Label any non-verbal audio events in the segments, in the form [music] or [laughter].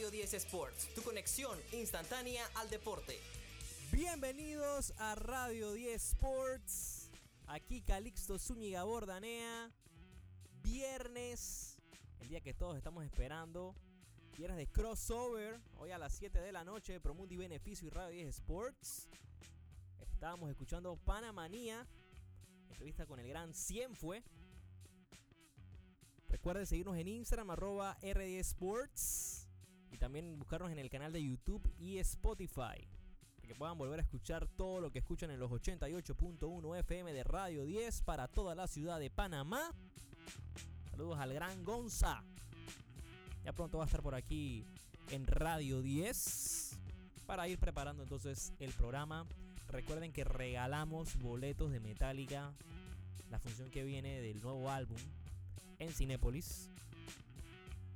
Radio 10 Sports, tu conexión instantánea al deporte. Bienvenidos a Radio 10 Sports. Aquí Calixto Zúñiga Bordanea. Viernes, el día que todos estamos esperando. Viernes de crossover, hoy a las 7 de la noche, Promundi Beneficio y Radio 10 Sports. Estábamos escuchando Panamanía, entrevista con el gran Cienfue. Recuerden seguirnos en Instagram, arroba RD Sports. Y también buscarnos en el canal de YouTube y Spotify. Para que puedan volver a escuchar todo lo que escuchan en los 88.1 FM de Radio 10 para toda la ciudad de Panamá. Saludos al gran Gonza. Ya pronto va a estar por aquí en Radio 10 para ir preparando entonces el programa. Recuerden que regalamos boletos de Metallica, la función que viene del nuevo álbum en Cinépolis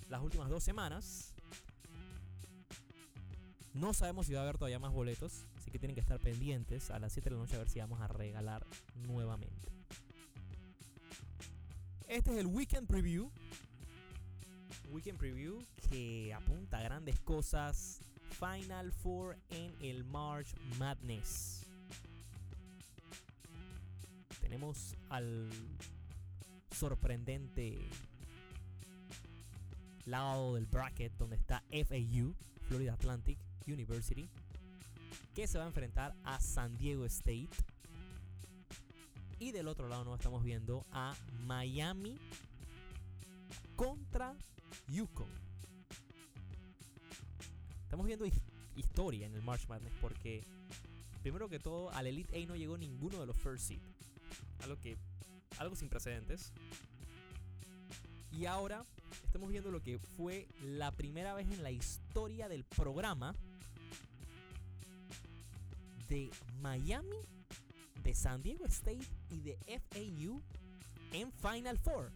las últimas dos semanas. No sabemos si va a haber todavía más boletos, así que tienen que estar pendientes a las 7 de la noche a ver si vamos a regalar nuevamente. Este es el Weekend Preview. Weekend Preview que apunta a grandes cosas. Final Four en el March Madness. Tenemos al sorprendente lado del bracket donde está FAU, Florida Atlantic University, que se va a enfrentar a San Diego State. Y del otro lado nos estamos viendo a Miami contra Yukon. Estamos viendo historia en el March Madness porque primero que todo al Elite A no llegó ninguno de los first seed. Algo que algo sin precedentes. Y ahora estamos viendo lo que fue la primera vez en la historia del programa de Miami, de San Diego State y de FAU en Final Four.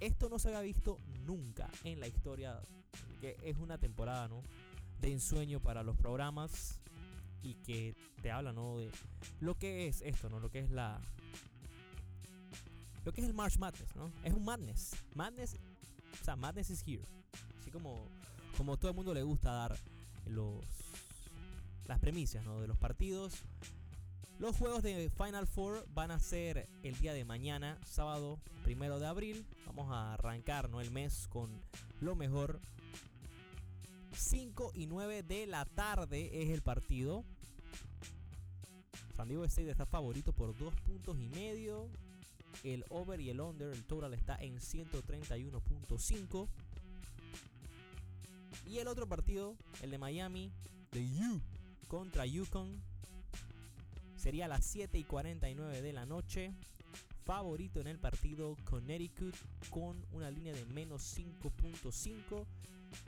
Esto no se había visto nunca en la historia, que es una temporada ¿no? de ensueño para los programas y que te habla ¿no? de lo que es esto, ¿no? lo que es la, lo que es el March Madness, ¿no? Es un Madness. Madness, o sea, Madness is here. Así como, como todo el mundo le gusta dar los, las premisas, ¿no? De los partidos. Los juegos de Final Four van a ser el día de mañana, sábado primero de abril. Vamos a arrancar ¿no? el mes con lo mejor. 5 y 9 de la tarde es el partido. San Diego State está favorito por 2 puntos y medio. El over y el under, el total está en 131.5. Y el otro partido, el de Miami, de U contra Yukon, sería a las 7 y 49 de la noche. Favorito en el partido Connecticut con una línea de menos 5.5.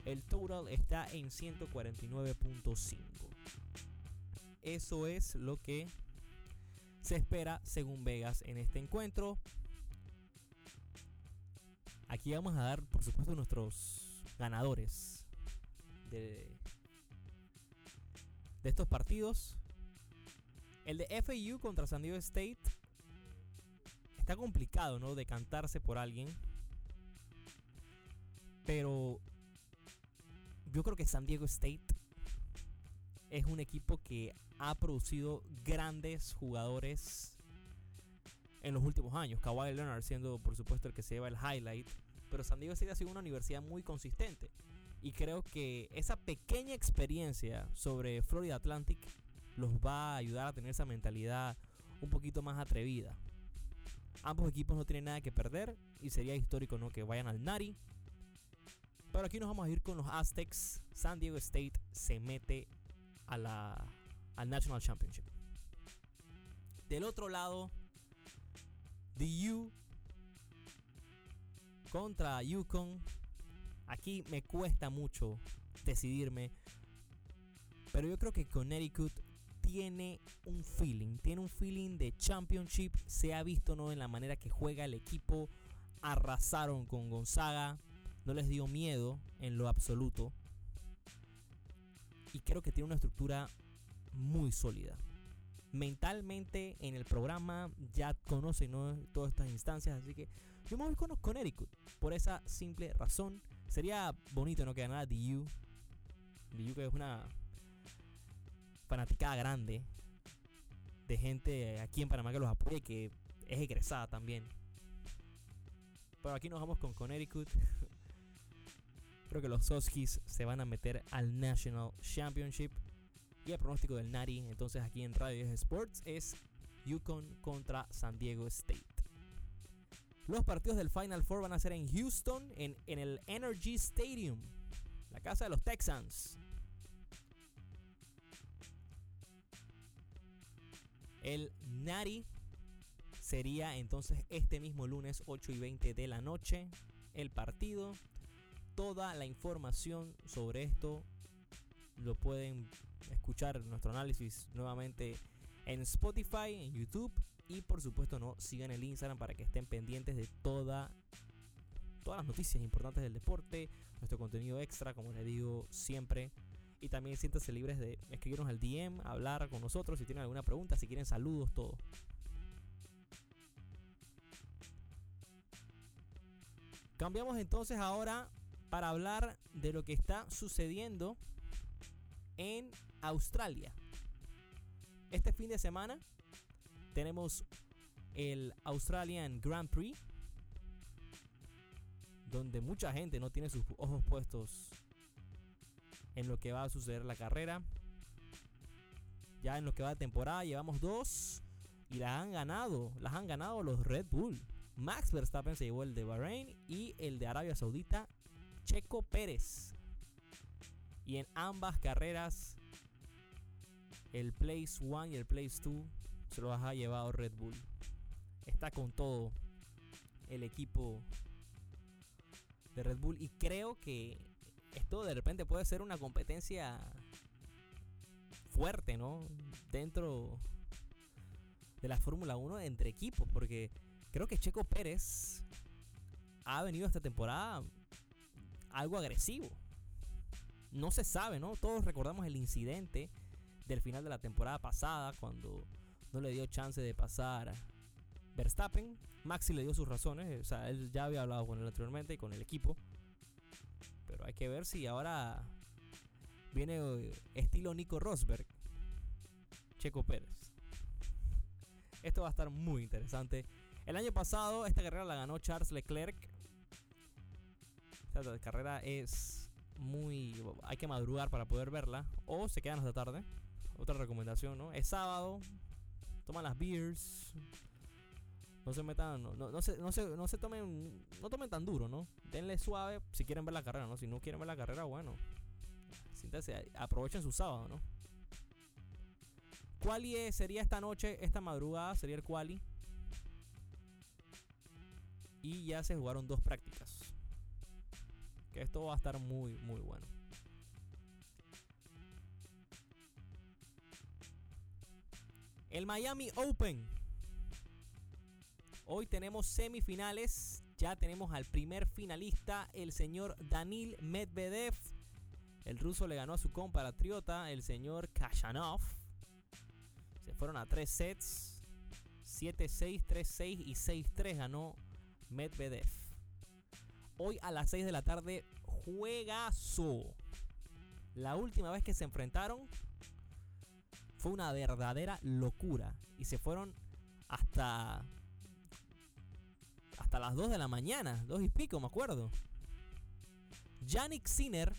El total está en 149.5. Eso es lo que se espera según Vegas en este encuentro. Aquí vamos a dar, por supuesto, nuestros ganadores de, de estos partidos. El de FAU contra San Diego State está complicado, ¿no? De cantarse por alguien. Pero yo creo que San Diego State es un equipo que ha producido grandes jugadores en los últimos años. Kawhi Leonard siendo, por supuesto, el que se lleva el highlight. Pero San Diego State ha sido una universidad muy consistente. Y creo que esa pequeña experiencia sobre Florida Atlantic los va a ayudar a tener esa mentalidad un poquito más atrevida. Ambos equipos no tienen nada que perder y sería histórico ¿no? que vayan al Nari. Pero aquí nos vamos a ir con los Aztecs. San Diego State se mete a la, al National Championship. Del otro lado, The U contra Yukon. Aquí me cuesta mucho decidirme. Pero yo creo que Connecticut tiene un feeling. Tiene un feeling de championship. Se ha visto ¿no? en la manera que juega el equipo. Arrasaron con Gonzaga. No les dio miedo en lo absoluto. Y creo que tiene una estructura muy sólida. Mentalmente en el programa ya conocen ¿no? todas estas instancias. Así que yo me voy con Connecticut. Por esa simple razón. Sería bonito no que ganara DU. DU que es una fanaticada grande de gente aquí en Panamá que los apoya y que es egresada también. Pero aquí nos vamos con Connecticut. [laughs] Creo que los Huskies se van a meter al National Championship. Y el pronóstico del Nari, entonces aquí en Radio Sports, es Yukon contra San Diego State. Los partidos del Final Four van a ser en Houston, en, en el Energy Stadium, la casa de los Texans. El Nari sería entonces este mismo lunes 8 y 20 de la noche el partido. Toda la información sobre esto lo pueden escuchar nuestro análisis nuevamente en Spotify, en YouTube y por supuesto no sigan el Instagram para que estén pendientes de toda todas las noticias importantes del deporte, nuestro contenido extra, como les digo siempre. Y también siéntanse libres de escribirnos al DM, hablar con nosotros si tienen alguna pregunta, si quieren saludos, todo. Cambiamos entonces ahora para hablar de lo que está sucediendo en Australia. Este fin de semana tenemos el Australian Grand Prix, donde mucha gente no tiene sus ojos puestos en lo que va a suceder la carrera. Ya en lo que va de temporada llevamos dos y las han ganado, las han ganado los Red Bull. Max Verstappen se llevó el de Bahrein y el de Arabia Saudita, Checo Pérez. Y en ambas carreras, el Place 1 y el Place 2 se los ha llevado Red Bull. Está con todo el equipo de Red Bull y creo que esto de repente puede ser una competencia fuerte, ¿no? Dentro de la Fórmula 1 entre equipos, porque Creo que Checo Pérez ha venido esta temporada algo agresivo. No se sabe, ¿no? Todos recordamos el incidente del final de la temporada pasada cuando no le dio chance de pasar Verstappen. Maxi le dio sus razones, o sea, él ya había hablado con él anteriormente y con el equipo. Pero hay que ver si ahora viene eh, estilo Nico Rosberg. Checo Pérez. Esto va a estar muy interesante. El año pasado esta carrera la ganó Charles Leclerc. Esta carrera es muy... Hay que madrugar para poder verla. O se quedan hasta tarde. Otra recomendación, ¿no? Es sábado. Toman las beers. No se metan, no, no, se, no, se, no se tomen, no tomen tan duro, ¿no? Denle suave si quieren ver la carrera, ¿no? Si no quieren ver la carrera, bueno. Aprovechen su sábado, ¿no? Quali sería esta noche, esta madrugada, sería el quali y ya se jugaron dos prácticas. Que esto va a estar muy, muy bueno. El Miami Open. Hoy tenemos semifinales. Ya tenemos al primer finalista, el señor Danil Medvedev. El ruso le ganó a su compatriota, el señor Kashanov. Se fueron a tres sets. 7-6, 3-6 y 6-3 ganó Medvedev. Hoy a las 6 de la tarde, juegazo. La última vez que se enfrentaron fue una verdadera locura. Y se fueron hasta. Hasta las 2 de la mañana, 2 y pico, me acuerdo. Yannick Sinner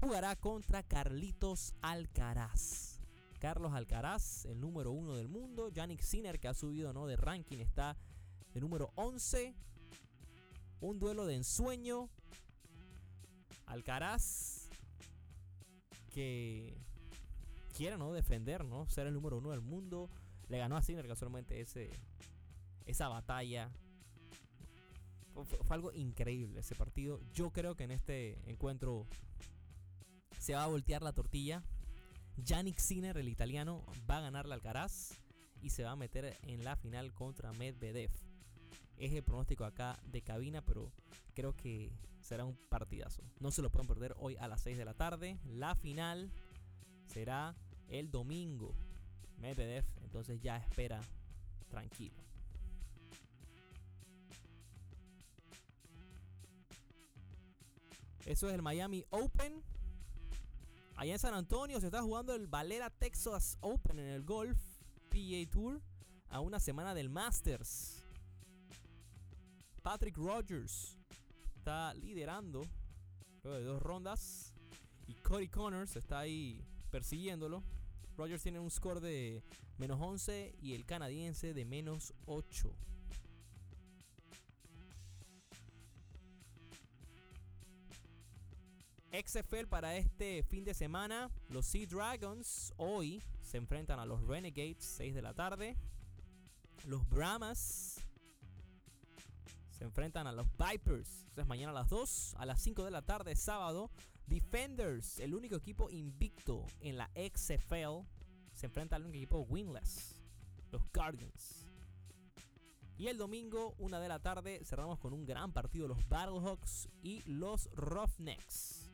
jugará contra Carlitos Alcaraz. Carlos Alcaraz, el número uno del mundo. Yannick Sinner, que ha subido ¿no? de ranking, está de número 11. Un duelo de ensueño. Alcaraz que quiere ¿no? defender, ¿no? ser el número uno del mundo. Le ganó a Sinner casualmente ese, esa batalla. Fue, fue, algo increíble ese partido. Yo creo que en este encuentro se va a voltear la tortilla. Yannick Sinner, el italiano, va a ganarle al Alcaraz y se va a meter en la final contra Medvedev es el pronóstico acá de cabina, pero creo que será un partidazo. No se lo pueden perder hoy a las 6 de la tarde. La final será el domingo. Medvedev entonces ya espera tranquilo. Eso es el Miami Open. Allá en San Antonio se está jugando el Valera Texas Open en el Golf PGA Tour a una semana del Masters. Patrick Rogers está liderando luego de dos rondas y Cody Connors está ahí persiguiéndolo. Rogers tiene un score de menos 11 y el canadiense de menos 8. XFL para este fin de semana. Los Sea Dragons hoy se enfrentan a los Renegades 6 de la tarde. Los Brahmas se enfrentan a los Vipers. Entonces mañana a las 2, a las 5 de la tarde, sábado. Defenders, el único equipo invicto en la XFL, se enfrenta al único equipo winless, los Guardians. Y el domingo, una de la tarde, cerramos con un gran partido, los Battlehawks y los Roughnecks.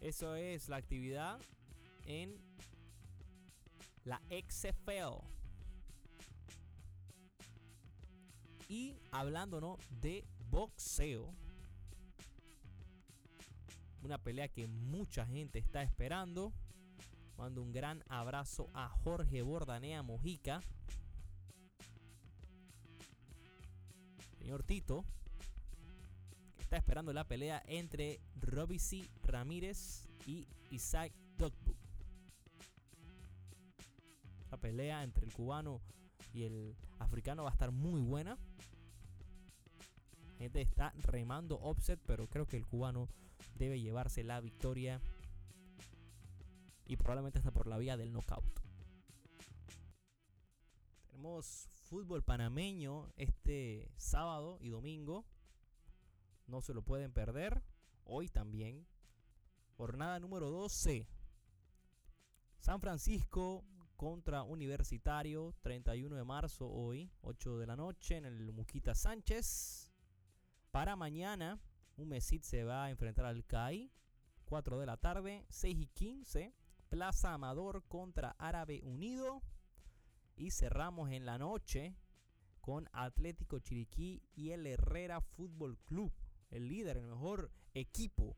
Eso es la actividad en la XFL. Y hablándonos de boxeo, una pelea que mucha gente está esperando. Mando un gran abrazo a Jorge Bordanea Mojica. Señor Tito, está esperando la pelea entre Robbie Ramírez y Isaac Duckbook. La pelea entre el cubano y el africano va a estar muy buena. Gente está remando offset, pero creo que el cubano debe llevarse la victoria. Y probablemente hasta por la vía del knockout. Tenemos fútbol panameño este sábado y domingo. No se lo pueden perder. Hoy también. Jornada número 12. San Francisco contra Universitario, 31 de marzo hoy, 8 de la noche en el Muquita Sánchez. Para mañana, un Mesit se va a enfrentar al CAI, 4 de la tarde, 6 y 15. Plaza Amador contra Árabe Unido. Y cerramos en la noche con Atlético Chiriquí y el Herrera Fútbol Club, el líder, el mejor equipo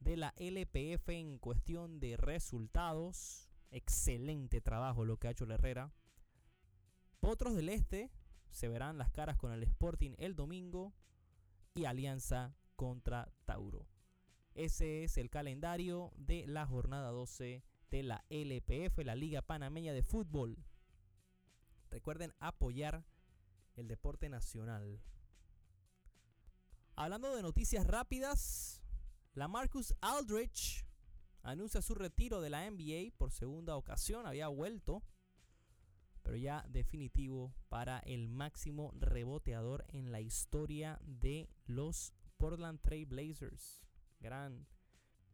de la LPF en cuestión de resultados. Excelente trabajo lo que ha hecho el Herrera. Potros del Este se verán las caras con el Sporting el domingo y Alianza contra Tauro. Ese es el calendario de la jornada 12 de la LPF, la Liga Panameña de Fútbol. Recuerden apoyar el deporte nacional. Hablando de noticias rápidas, la Marcus Aldrich anuncia su retiro de la NBA por segunda ocasión. Había vuelto, pero ya definitivo para el máximo reboteador en la historia de los Portland Trail Blazers. Gran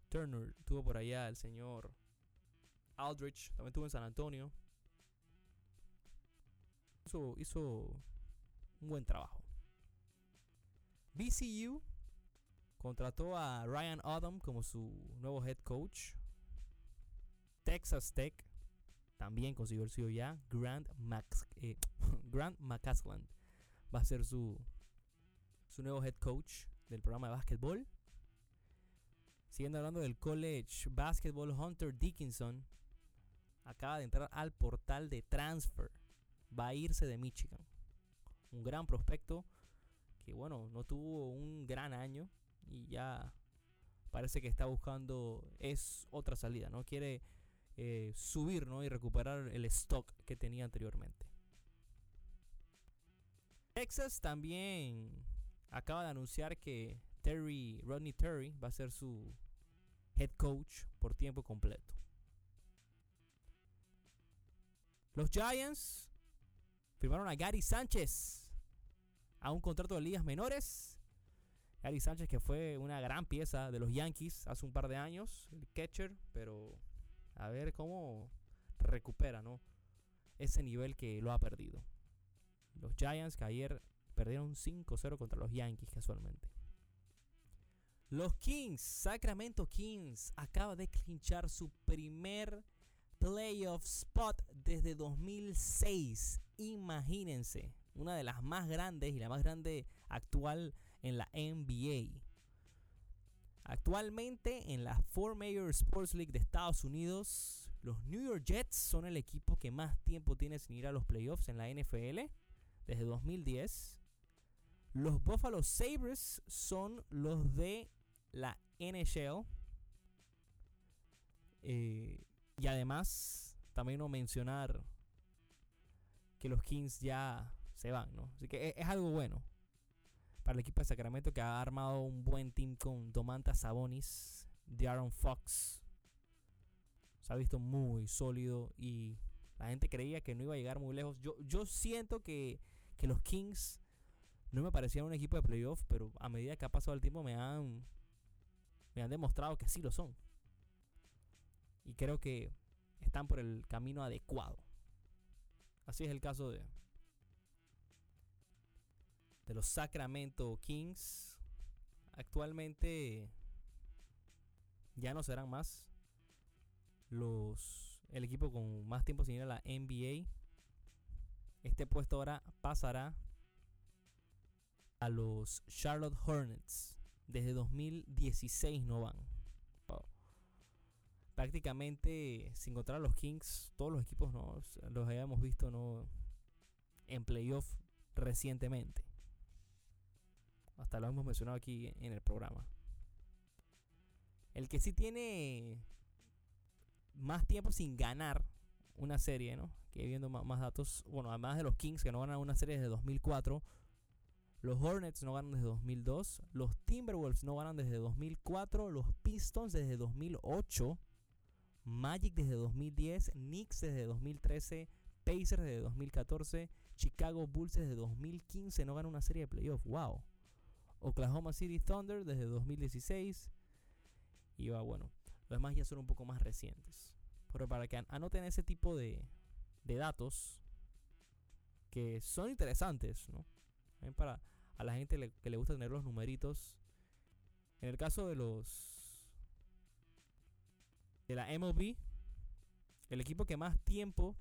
Turner tuvo por allá el señor Aldrich, también tuvo en San Antonio. Hizo, un buen trabajo. BCU contrató a Ryan Odom como su nuevo head coach. Texas Tech también consiguió el suyo ya. Grant, Max, eh, [laughs] Grant McCasland va a ser su, su nuevo head coach del programa de básquetbol. Siguiendo hablando del college basketball, Hunter Dickinson acaba de entrar al portal de transfer. Va a irse de Michigan. Un gran prospecto que, bueno, no tuvo un gran año y ya parece que está buscando es otra salida, ¿no? Quiere eh, subir, ¿no? Y recuperar el stock que tenía anteriormente. Texas también acaba de anunciar que Terry, Rodney Terry, va a ser su head coach por tiempo completo. Los Giants firmaron a Gary Sánchez a un contrato de ligas menores. Gary Sánchez que fue una gran pieza de los Yankees hace un par de años, el catcher, pero a ver cómo recupera, ¿no? Ese nivel que lo ha perdido. Los Giants que ayer perdieron 5-0 contra los Yankees casualmente. Los Kings, Sacramento Kings, acaba de clinchar su primer playoff spot desde 2006. Imagínense, una de las más grandes y la más grande actual en la NBA. Actualmente en la Four Major Sports League de Estados Unidos, los New York Jets son el equipo que más tiempo tiene sin ir a los playoffs en la NFL, desde 2010. Los Buffalo Sabres son los de la NHL. Eh, y además, también no mencionar que los Kings ya se van, ¿no? Así que es, es algo bueno para el equipo de Sacramento que ha armado un buen team con Domantas Sabonis, Aaron Fox. Se ha visto muy sólido y la gente creía que no iba a llegar muy lejos. Yo, yo siento que, que los Kings no me parecían un equipo de playoff, pero a medida que ha pasado el tiempo me han, me han demostrado que sí lo son. Y creo que están por el camino adecuado. Así es el caso de, de los Sacramento Kings. Actualmente ya no serán más los el equipo con más tiempo sin ir a la NBA. Este puesto ahora pasará a los Charlotte Hornets. Desde 2016 no van. Prácticamente sin encontrar a los Kings, todos los equipos no los habíamos visto no en playoff recientemente. Hasta lo hemos mencionado aquí en el programa. El que sí tiene más tiempo sin ganar una serie, ¿no? Que viendo más, datos, bueno, además de los Kings que no ganan una serie desde 2004, los Hornets no ganan desde 2002, los Timberwolves no ganan desde 2004, los Pistons desde 2008, Magic desde 2010, Knicks desde 2013, Pacers desde 2014, Chicago Bulls desde 2015 no ganan una serie de playoffs. Wow. Oklahoma City Thunder desde 2016. Y va, bueno, los demás ya son un poco más recientes. Pero para que anoten ese tipo de, de datos que son interesantes, ¿no? Para a la gente que le gusta tener los numeritos. En el caso de los de la MLB, el equipo que más tiempo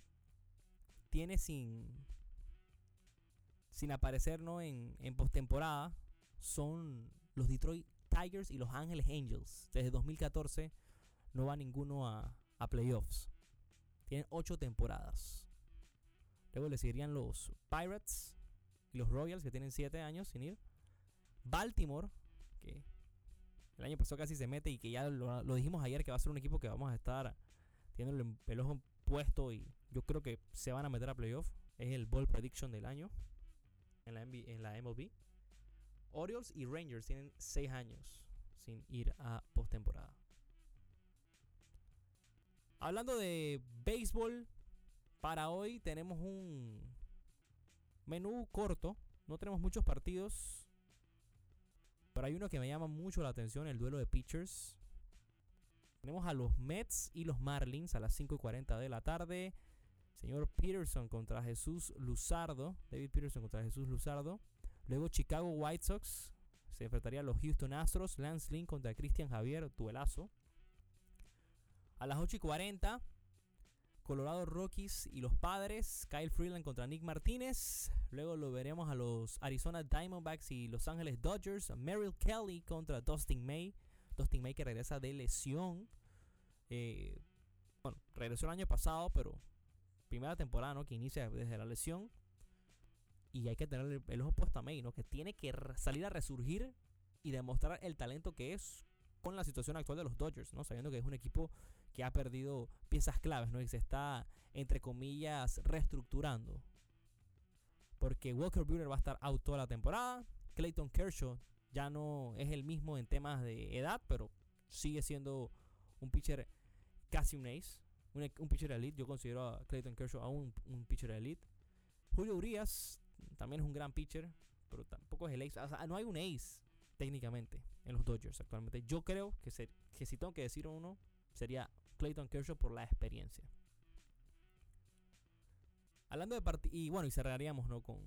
tiene sin sin aparecer ¿no? en, en postemporada son los Detroit Tigers y los Ángeles Angels. Desde 2014 no va ninguno a, a playoffs. Tienen ocho temporadas. Luego le seguirían los Pirates y los Royals, que tienen siete años sin ir. Baltimore, que el año pasado casi se mete y que ya lo, lo, dijimos ayer que va a ser un equipo que vamos a estar teniendo el ojo puesto y yo creo que se van a meter a playoff. Es el ball prediction del año en la, en la MLB. Orioles y Rangers tienen 6 años sin ir a postemporada. Hablando de béisbol, para hoy tenemos un menú corto. No tenemos muchos partidos. Pero hay uno que me llama mucho la atención, el duelo de pitchers. Tenemos a los Mets y los Marlins a las 5.40 de la tarde. Señor Peterson contra Jesús Luzardo. David Peterson contra Jesús Luzardo. Luego Chicago White Sox se enfrentaría a los Houston Astros. Lance Lynn contra Cristian Javier, duelazo. A las 8 y 40, Colorado Rockies y los Padres. Kyle Freeland contra Nick Martínez. Luego lo veremos a los Arizona Diamondbacks y Los Ángeles Dodgers. Merrill Kelly contra Dustin May. Dustin May que regresa de lesión. Eh, bueno, regresó el año pasado, pero primera temporada, ¿no? Que inicia desde la lesión. Y hay que tener el, ojo puesto a May, ¿no? Que tiene que salir a resurgir y demostrar el talento que es con la situación actual de los Dodgers, ¿no? Sabiendo que es un equipo que ha perdido piezas claves, ¿no? Y se está, entre comillas, reestructurando. Porque Walker Buehler va a estar out toda la temporada. Clayton Kershaw ya no es el mismo en temas de edad, pero sigue siendo un pitcher casi un ace. Un, pitcher elite. Yo considero a Clayton Kershaw aún un, un pitcher elite. Julio Urias también es un gran pitcher, pero tampoco es el ace. O sea, no hay un ace técnicamente en los Dodgers actualmente. Yo creo que, que si tengo que decir uno, sería Clayton Kershaw por la experiencia. Hablando de partidos, y bueno, y cerraríamos ¿no? con,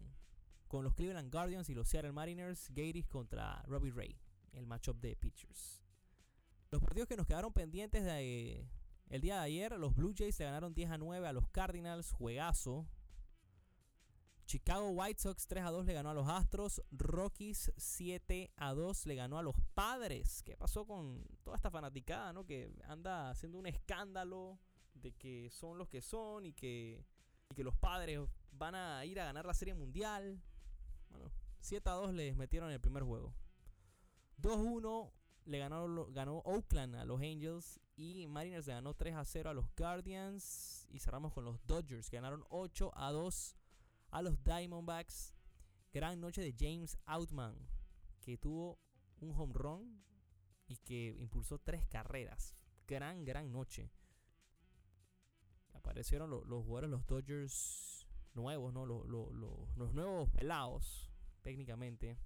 con los Cleveland Guardians y los Seattle Mariners, Gatiss contra Robbie Ray, el matchup de pitchers. Los partidos que nos quedaron pendientes de, el día de ayer, los Blue Jays se ganaron 10 a 9 a los Cardinals, juegazo. Chicago White Sox 3 a 2 le ganó a los Astros. Rockies 7 a 2 le ganó a los Padres. ¿Qué pasó con toda esta fanaticada, no? Que anda haciendo un escándalo de que son los que son y que, y que los Padres van a ir a ganar la Serie Mundial. Bueno, 7 a 2 les metieron en el primer juego. 2-1 le ganó, ganó Oakland a los Angels y Mariners le ganó 3 a 0 a los Guardians y cerramos con los Dodgers que ganaron 8 a 2 a los Diamondbacks. Gran noche de James Outman que tuvo un home run y que impulsó tres carreras. Gran, gran noche. Aparecieron los, los jugadores, los Dodgers nuevos, ¿no? Los, los, los nuevos pelados, técnicamente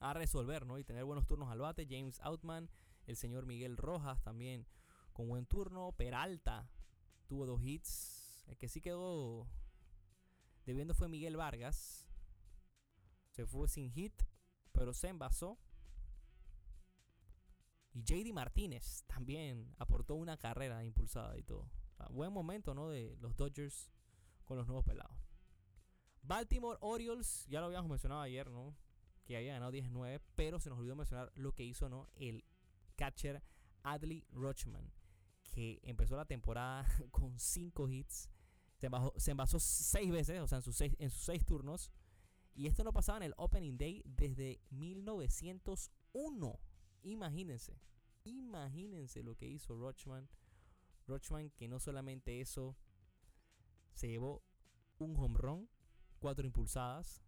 a resolver, ¿no? Y tener buenos turnos al bate. James Outman, el señor Miguel Rojas también con buen turno. Peralta tuvo dos hits. El que sí quedó debiendo fue Miguel Vargas. Se fue sin hit, pero se envasó. Y JD Martínez también aportó una carrera impulsada y todo. buen momento, ¿no? De los Dodgers con los nuevos pelados. Baltimore Orioles, ya lo habíamos mencionado ayer, ¿no? que había ganado 19, pero se nos olvidó mencionar lo que hizo ¿no? el catcher Adley Rochman, que empezó la temporada [laughs] con 5 hits, se, se envasó 6 veces, o sea, en sus 6 en sus seis turnos, y esto no pasaba en el Opening Day desde 1901. Imagínense, imagínense lo que hizo Rochman. Rochman que no solamente eso, se llevó un home run, cuatro impulsadas,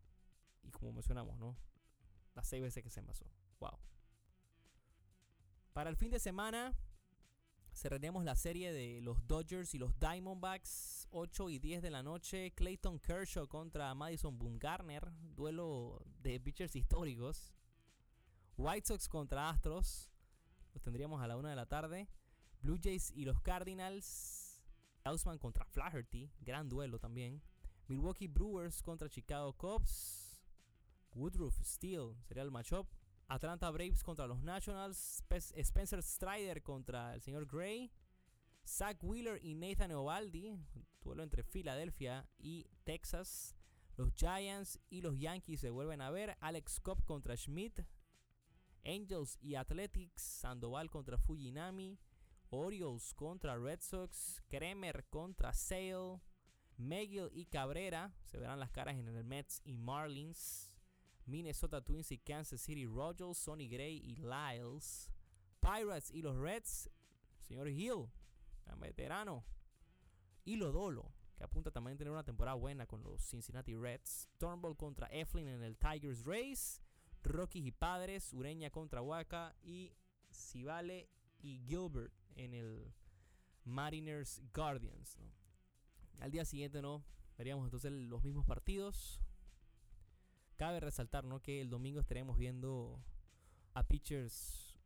y como mencionamos, ¿no? Las seis veces que se envasó. Wow. Para el fin de semana cerraremos la serie de los Dodgers y los Diamondbacks. 8 y 10 de la noche. Clayton Kershaw contra Madison Bumgarner. Duelo de pitchers históricos. White Sox contra Astros. Los tendríamos a la 1 de la tarde. Blue Jays y los Cardinals. Hausman contra Flaherty. Gran duelo también. Milwaukee Brewers contra Chicago Cubs. Woodruff Steel sería el matchup. Atlanta Braves contra los Nationals. Spencer Strider contra el señor Gray. Zach Wheeler y Nathan Ovaldi. Duelo entre Filadelfia y Texas. Los Giants y los Yankees se vuelven a ver. Alex Cobb contra Schmidt. Angels y Athletics. Sandoval contra Fujinami. Orioles contra Red Sox. Kremer contra Sale. McGill y Cabrera. Se verán las caras en el Mets y Marlins. Minnesota Twins y Kansas City Royals, Sonny Gray y Lyles. Pirates y los Reds, señor Hill, veterano. Y Lodolo, que apunta también a tener una temporada buena con los Cincinnati Reds. Turnbull contra Eflin en el Tigers Race. Rockies y Padres, Ureña contra Waka y Civale y Gilbert en el Mariners Guardians. Al día siguiente no veríamos entonces los mismos partidos. Cabe resaltar ¿no? que el domingo estaremos viendo a pitchers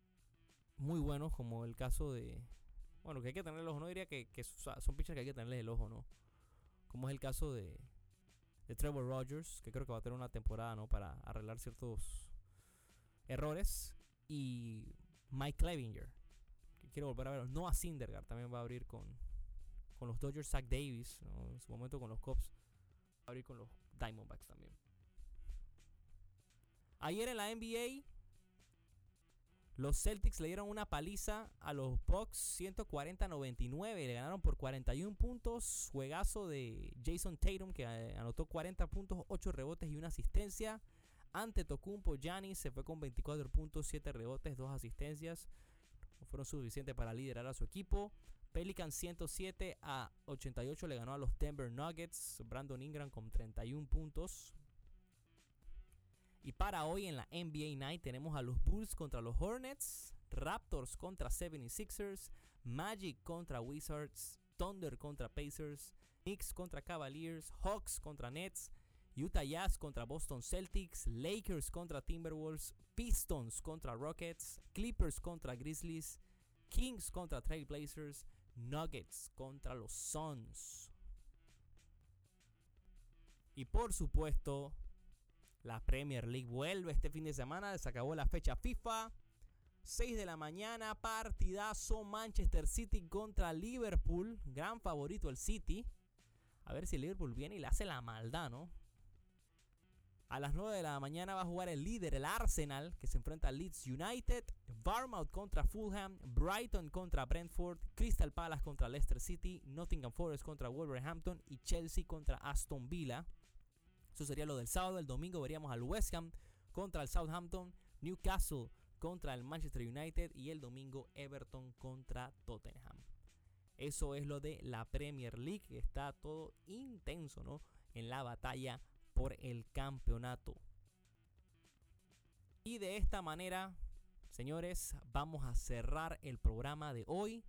muy buenos, como el caso de. Bueno, que hay que tener el ojo, no diría que, son pitchers que hay que tenerles el ojo, ¿no? Como es el caso de, Trevor Rogers, que creo que va a tener una temporada, ¿no? Para arreglar ciertos errores. Y Mike Clevinger, que quiero volver a ver. Noah Syndergaard también va a abrir con, con los Dodgers. Zach Davis, en su momento con los Cubs. Va a abrir con los Diamondbacks también. Ayer en la NBA, los Celtics le dieron una paliza a los Bucks 140-99. Le ganaron por 41 puntos. Juegazo de Jason Tatum que eh, anotó 40 puntos, 8 rebotes y una asistencia. Ante Tocumpo, Giannis se fue con 24 puntos, 7 rebotes, 2 asistencias. No fueron suficientes para liderar a su equipo. Pelican 107 a 88 le ganó a los Denver Nuggets. Brandon Ingram con 31 puntos. Y para hoy en la NBA Night tenemos a los Bulls contra los Hornets, Raptors contra 76ers, Magic contra Wizards, Thunder contra Pacers, Knicks contra Cavaliers, Hawks contra Nets, Utah Jazz contra Boston Celtics, Lakers contra Timberwolves, Pistons contra Rockets, Clippers contra Grizzlies, Kings contra Trailblazers, Nuggets contra los Suns. Y por supuesto, la Premier League vuelve este fin de semana, se acabó la fecha FIFA. 6 de la mañana, partidazo Manchester City contra Liverpool. Gran favorito el City. A ver si Liverpool viene y le hace la maldad, ¿no? A las 9 de la mañana va a jugar el líder, el Arsenal, que se enfrenta al Leeds United, Barmouth contra Fulham, Brighton contra Brentford, Crystal Palace contra Leicester City, Nottingham Forest contra Wolverhampton y Chelsea contra Aston Villa. Eso sería lo del sábado. El domingo veríamos al West Ham contra el Southampton, Newcastle contra el Manchester United y el domingo Everton contra Tottenham. Eso es lo de la Premier League, está todo intenso, ¿no? En la batalla por el campeonato. Y de esta manera, señores, vamos a cerrar el programa de hoy.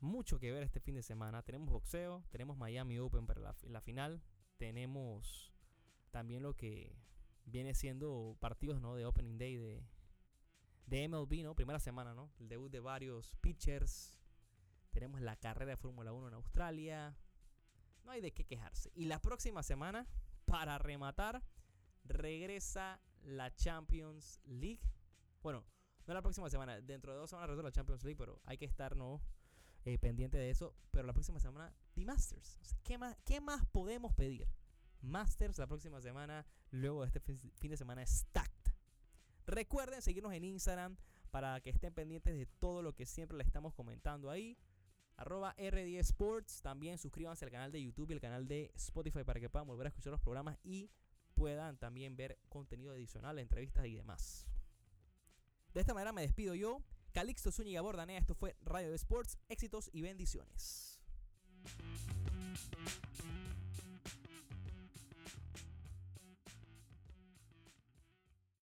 Mucho que ver este fin de semana. Tenemos boxeo, tenemos Miami Open para la, la final, tenemos también lo que viene siendo partidos ¿no? de Opening Day de, de MLB, ¿no? Primera semana, ¿no? El debut de varios pitchers. Tenemos la carrera de Fórmula 1 en Australia. No hay de qué quejarse. Y la próxima semana para rematar, regresa la Champions League. Bueno, no la próxima semana, dentro de dos semanas regresa la Champions League, pero hay que estar no eh, pendiente de eso. Pero la próxima semana, The Masters. ¿qué, más, ¿Qué más podemos pedir? Masters la próxima semana, luego de este fin de semana Stacked. Recuerden seguirnos en Instagram para que estén pendientes de todo lo que siempre le estamos comentando ahí arroba R10 Sports. También suscríbanse al canal de YouTube y al canal de Spotify para que puedan volver a escuchar los programas y puedan también ver contenido adicional, entrevistas y demás. De esta manera me despido yo, Calixto Zúñiga Bordanea. Esto fue Radio de Sports. Éxitos y bendiciones.